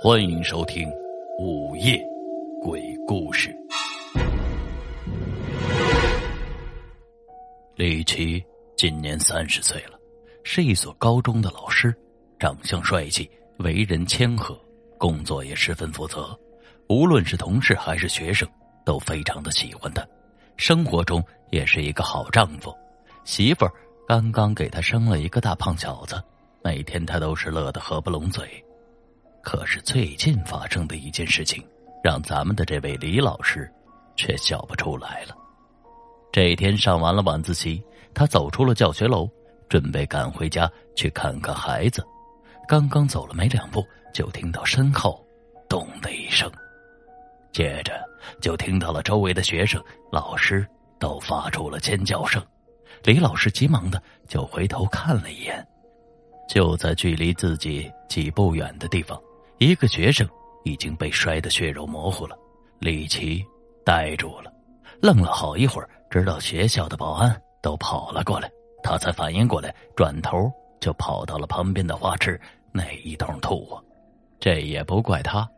欢迎收听《午夜鬼故事》。李琦今年三十岁了，是一所高中的老师，长相帅气，为人谦和，工作也十分负责。无论是同事还是学生，都非常的喜欢他。生活中也是一个好丈夫，媳妇儿刚刚给他生了一个大胖小子，每天他都是乐得合不拢嘴。可是最近发生的一件事情，让咱们的这位李老师却笑不出来了。这天上完了晚自习，他走出了教学楼，准备赶回家去看看孩子。刚刚走了没两步，就听到身后“咚”的一声，接着就听到了周围的学生、老师都发出了尖叫声。李老师急忙的就回头看了一眼，就在距离自己几步远的地方。一个学生已经被摔得血肉模糊了，李奇呆住了，愣了好一会儿，直到学校的保安都跑了过来，他才反应过来，转头就跑到了旁边的花池那一通吐啊。这也不怪他，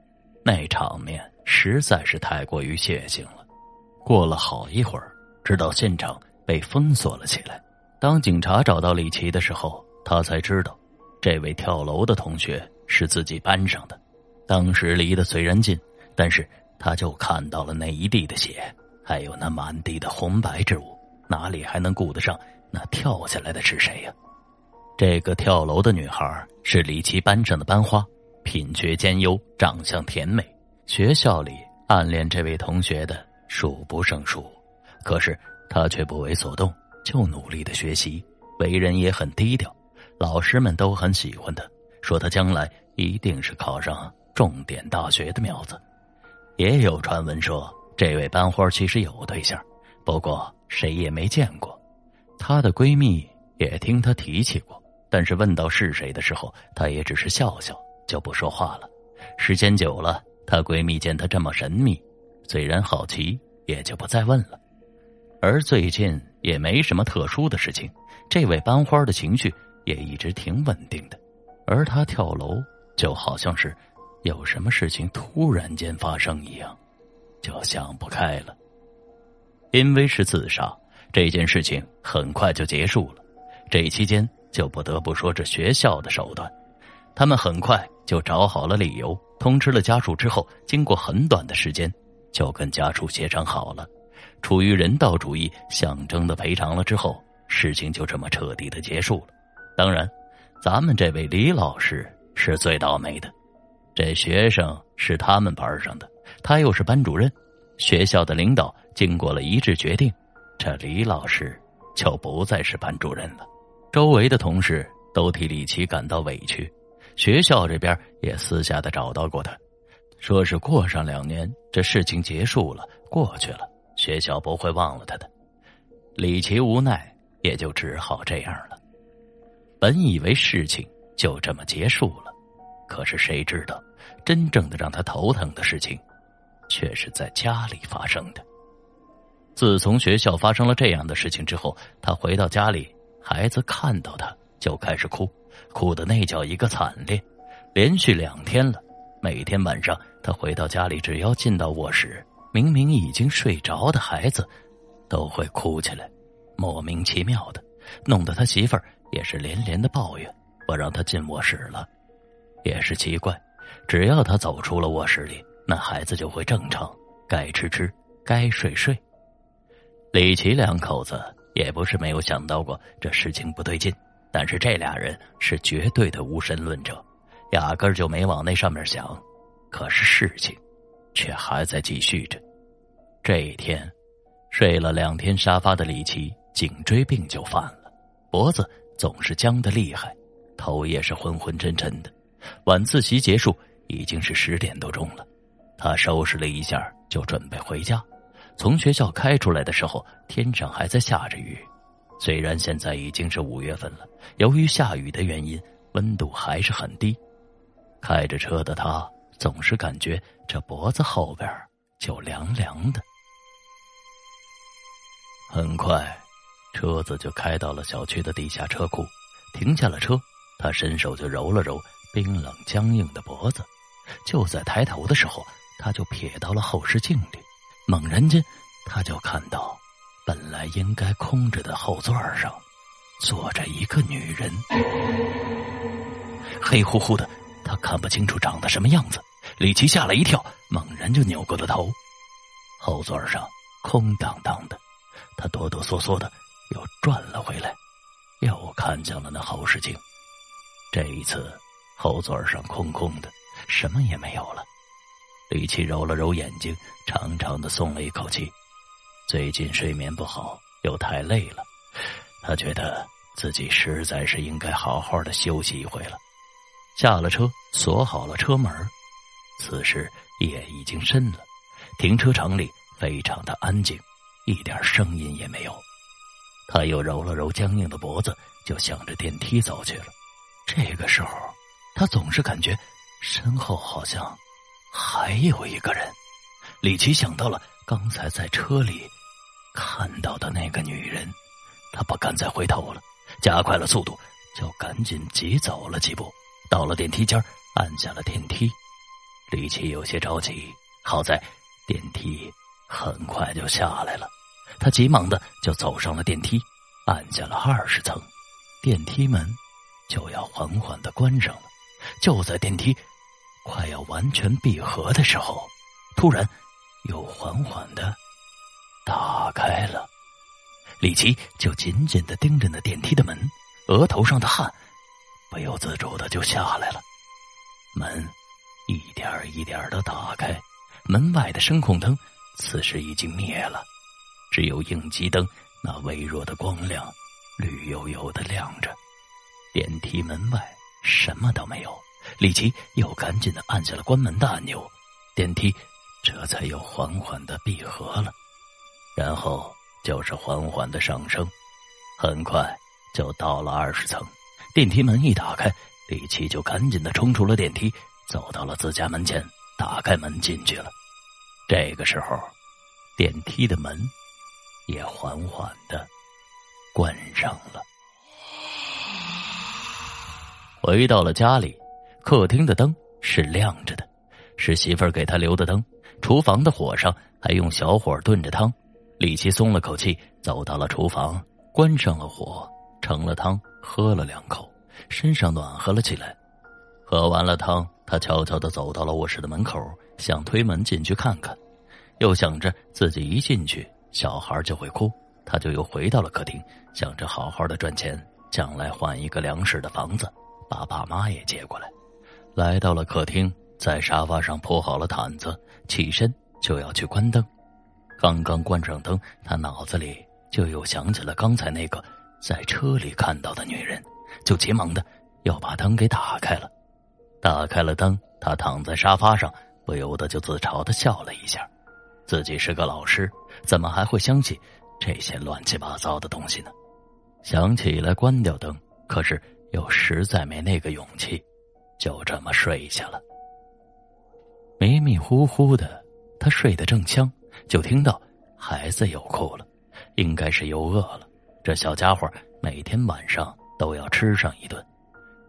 那场面实在是太过于血腥了。过了好一会儿，直到现场被封锁了起来，当警察找到李奇的时候，他才知道，这位跳楼的同学。是自己班上的，当时离得虽然近，但是他就看到了那一地的血，还有那满地的红白之物，哪里还能顾得上那跳下来的是谁呀？这个跳楼的女孩是李琦班上的班花，品学兼优，长相甜美，学校里暗恋这位同学的数不胜数，可是她却不为所动，就努力的学习，为人也很低调，老师们都很喜欢她。说他将来一定是考上重点大学的苗子，也有传闻说这位班花其实有对象，不过谁也没见过。她的闺蜜也听她提起过，但是问到是谁的时候，她也只是笑笑就不说话了。时间久了，她闺蜜见她这么神秘，虽然好奇，也就不再问了。而最近也没什么特殊的事情，这位班花的情绪也一直挺稳定的。而他跳楼，就好像是有什么事情突然间发生一样，就想不开了。因为是自杀，这件事情很快就结束了。这期间就不得不说这学校的手段，他们很快就找好了理由，通知了家属之后，经过很短的时间，就跟家属协商好了，出于人道主义，象征的赔偿了之后，事情就这么彻底的结束了。当然。咱们这位李老师是最倒霉的，这学生是他们班上的，他又是班主任，学校的领导经过了一致决定，这李老师就不再是班主任了。周围的同事都替李奇感到委屈，学校这边也私下的找到过他，说是过上两年，这事情结束了，过去了，学校不会忘了他的。李奇无奈，也就只好这样了。本以为事情就这么结束了，可是谁知道，真正的让他头疼的事情，却是在家里发生的。自从学校发生了这样的事情之后，他回到家里，孩子看到他就开始哭，哭的那叫一个惨烈，连续两天了。每天晚上他回到家里，只要进到卧室，明明已经睡着的孩子，都会哭起来，莫名其妙的，弄得他媳妇儿。也是连连的抱怨，不让他进卧室了。也是奇怪，只要他走出了卧室里，那孩子就会正常，该吃吃，该睡睡。李奇两口子也不是没有想到过这事情不对劲，但是这俩人是绝对的无神论者，压根就没往那上面想。可是事情却还在继续着。这一天，睡了两天沙发的李奇颈椎病就犯了，脖子。总是僵得厉害，头也是昏昏沉沉的。晚自习结束，已经是十点多钟了。他收拾了一下，就准备回家。从学校开出来的时候，天上还在下着雨。虽然现在已经是五月份了，由于下雨的原因，温度还是很低。开着车的他总是感觉这脖子后边就凉凉的。很快。车子就开到了小区的地下车库，停下了车，他伸手就揉了揉冰冷僵硬的脖子，就在抬头的时候，他就瞥到了后视镜里，猛然间，他就看到本来应该空着的后座上坐着一个女人，黑乎乎的，他看不清楚长得什么样子。李奇吓了一跳，猛然就扭过了头，后座上空荡荡的，他哆哆嗦嗦的又转了回来，又看向了那后视镜。这一次，后座上空空的，什么也没有了。李奇揉了揉眼睛，长长的松了一口气。最近睡眠不好，又太累了，他觉得自己实在是应该好好的休息一回了。下了车，锁好了车门。此时夜已经深了，停车场里非常的安静，一点声音也没有。他又揉了揉僵硬的脖子，就向着电梯走去了。这个时候，他总是感觉身后好像还有一个人。李奇想到了刚才在车里看到的那个女人，他不敢再回头了，加快了速度，就赶紧急走了几步，到了电梯间，按下了电梯。李奇有些着急，好在电梯很快就下来了，他急忙的就走上了电梯，按下了二十层，电梯门。就要缓缓的关上了，就在电梯快要完全闭合的时候，突然又缓缓的打开了。李奇就紧紧的盯着那电梯的门，额头上的汗不由自主的就下来了。门一点一点的打开，门外的声控灯此时已经灭了，只有应急灯那微弱的光亮绿油油的亮着。电梯门外什么都没有，李奇又赶紧的按下了关门的按钮，电梯这才又缓缓的闭合了，然后就是缓缓的上升，很快就到了二十层。电梯门一打开，李奇就赶紧的冲出了电梯，走到了自家门前，打开门进去了。这个时候，电梯的门也缓缓的关上了。回到了家里，客厅的灯是亮着的，是媳妇儿给他留的灯。厨房的火上还用小火炖着汤。李奇松了口气，走到了厨房，关上了火，盛了汤，喝了两口，身上暖和了起来。喝完了汤，他悄悄的走到了卧室的门口，想推门进去看看，又想着自己一进去小孩就会哭，他就又回到了客厅，想着好好的赚钱，将来换一个两室的房子。把爸妈也接过来，来到了客厅，在沙发上铺好了毯子，起身就要去关灯。刚刚关上灯，他脑子里就又想起了刚才那个在车里看到的女人，就急忙的要把灯给打开了。打开了灯，他躺在沙发上，不由得就自嘲的笑了一下，自己是个老师，怎么还会相信这些乱七八糟的东西呢？想起来关掉灯，可是。又实在没那个勇气，就这么睡下了。迷迷糊糊的，他睡得正香，就听到孩子又哭了，应该是又饿了。这小家伙每天晚上都要吃上一顿，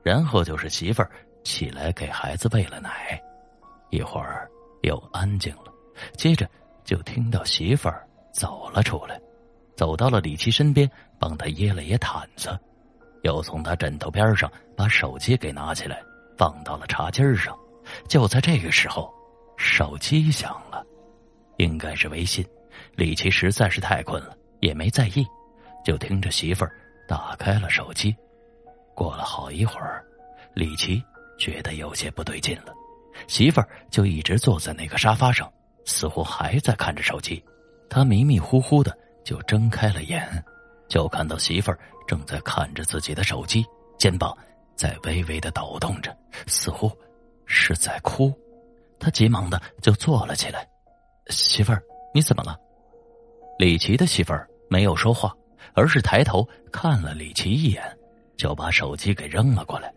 然后就是媳妇儿起来给孩子喂了奶，一会儿又安静了，接着就听到媳妇儿走了出来，走到了李琦身边，帮他掖了掖毯子。又从他枕头边上把手机给拿起来，放到了茶几上。就在这个时候，手机响了，应该是微信。李琦实在是太困了，也没在意，就听着媳妇儿打开了手机。过了好一会儿，李琦觉得有些不对劲了，媳妇儿就一直坐在那个沙发上，似乎还在看着手机。他迷迷糊糊的就睁开了眼。就看到媳妇儿正在看着自己的手机，肩膀在微微的抖动着，似乎是在哭。他急忙的就坐了起来。媳妇儿，你怎么了？李奇的媳妇儿没有说话，而是抬头看了李奇一眼，就把手机给扔了过来。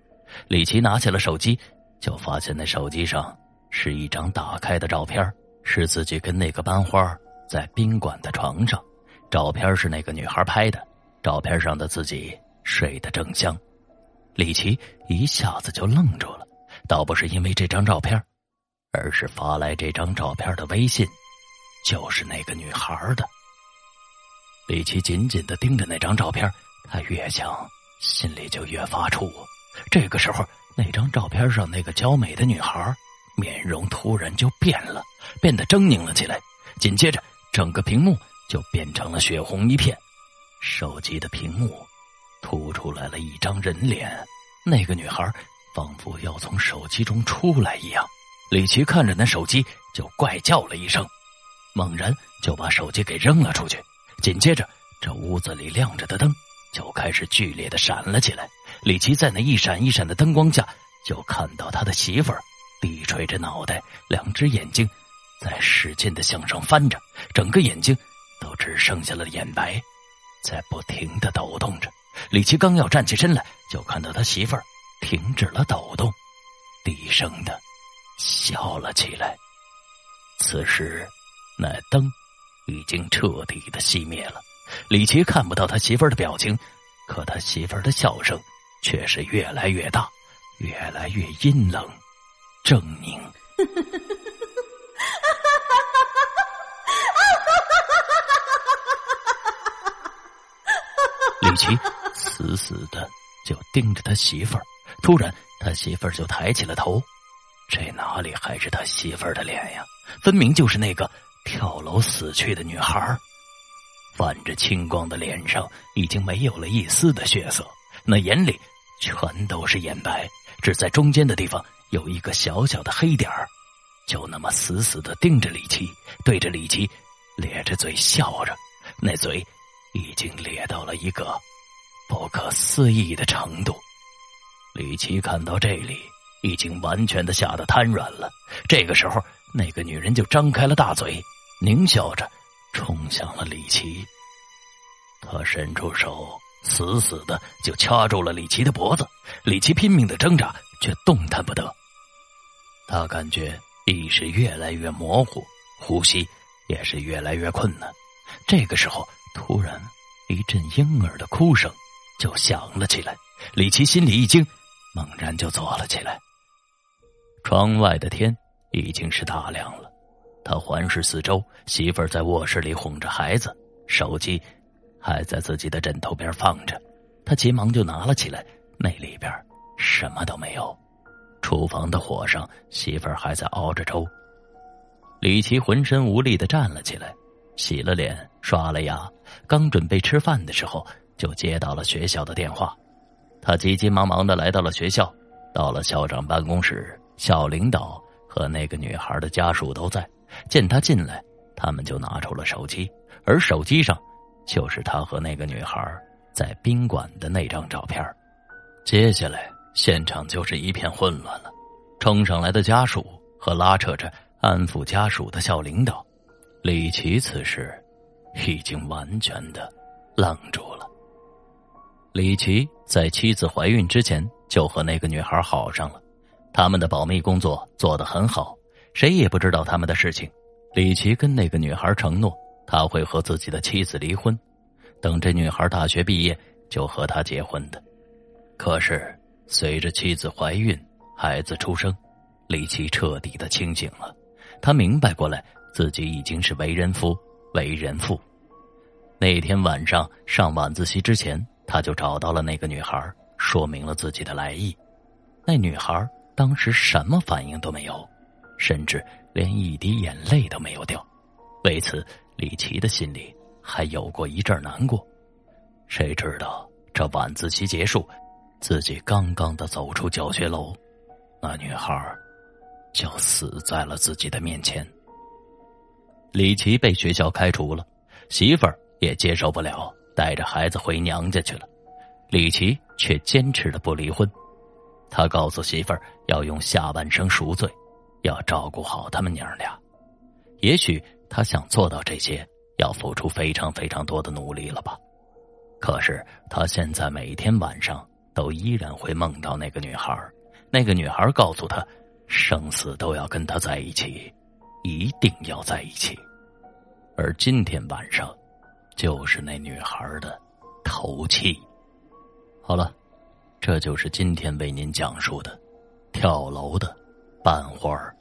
李奇拿起了手机，就发现那手机上是一张打开的照片，是自己跟那个班花在宾馆的床上。照片是那个女孩拍的，照片上的自己睡得正香，李奇一下子就愣住了。倒不是因为这张照片，而是发来这张照片的微信，就是那个女孩的。李奇紧紧的盯着那张照片，他越想心里就越发怵。这个时候，那张照片上那个娇美的女孩面容突然就变了，变得狰狞了起来。紧接着，整个屏幕就变成了血红一片，手机的屏幕突出来了一张人脸，那个女孩仿佛要从手机中出来一样。李奇看着那手机，就怪叫了一声，猛然就把手机给扔了出去。紧接着，这屋子里亮着的灯就开始剧烈的闪了起来。李奇在那一闪一闪的灯光下，就看到他的媳妇儿低垂着脑袋，两只眼睛在使劲的向上翻着，整个眼睛都只剩下了眼白，在不停的抖动着。李奇刚要站起身来，就看到他媳妇儿停止了抖动，低声的笑了起来。此时，那灯。已经彻底的熄灭了，李奇看不到他媳妇儿的表情，可他媳妇儿的笑声却是越来越大，越来越阴冷、狰狞。李奇死死的就盯着他媳妇儿，突然他媳妇儿就抬起了头，这哪里还是他媳妇儿的脸呀？分明就是那个。跳楼死去的女孩，泛着青光的脸上已经没有了一丝的血色，那眼里全都是眼白，只在中间的地方有一个小小的黑点儿，就那么死死的盯着李奇，对着李奇咧着嘴笑着，那嘴已经咧到了一个不可思议的程度。李奇看到这里，已经完全的吓得瘫软了。这个时候，那个女人就张开了大嘴。狞笑着，冲向了李奇。他伸出手，死死的就掐住了李奇的脖子。李奇拼命的挣扎，却动弹不得。他感觉意识越来越模糊，呼吸也是越来越困难。这个时候，突然一阵婴儿的哭声就响了起来。李奇心里一惊，猛然就坐了起来。窗外的天已经是大亮了。他环视四周，媳妇儿在卧室里哄着孩子，手机还在自己的枕头边放着。他急忙就拿了起来，那里边什么都没有。厨房的火上，媳妇儿还在熬着粥。李奇浑身无力的站了起来，洗了脸，刷了牙，刚准备吃饭的时候，就接到了学校的电话。他急急忙忙的来到了学校，到了校长办公室，校领导和那个女孩的家属都在。见他进来，他们就拿出了手机，而手机上就是他和那个女孩在宾馆的那张照片。接下来，现场就是一片混乱了。冲上来的家属和拉扯着安抚家属的校领导，李奇此时已经完全的愣住了。李奇在妻子怀孕之前就和那个女孩好上了，他们的保密工作做得很好。谁也不知道他们的事情。李奇跟那个女孩承诺，他会和自己的妻子离婚，等这女孩大学毕业就和他结婚的。可是随着妻子怀孕，孩子出生，李奇彻底的清醒了。他明白过来，自己已经是为人夫、为人父。那天晚上上晚自习之前，他就找到了那个女孩，说明了自己的来意。那女孩当时什么反应都没有。甚至连一滴眼泪都没有掉，为此李奇的心里还有过一阵难过。谁知道这晚自习结束，自己刚刚的走出教学楼，那女孩就死在了自己的面前。李奇被学校开除了，媳妇儿也接受不了，带着孩子回娘家去了。李奇却坚持的不离婚，他告诉媳妇儿要用下半生赎罪。要照顾好他们娘俩，也许他想做到这些，要付出非常非常多的努力了吧？可是他现在每天晚上都依然会梦到那个女孩，那个女孩告诉他，生死都要跟他在一起，一定要在一起。而今天晚上，就是那女孩的头七。好了，这就是今天为您讲述的跳楼的半花儿。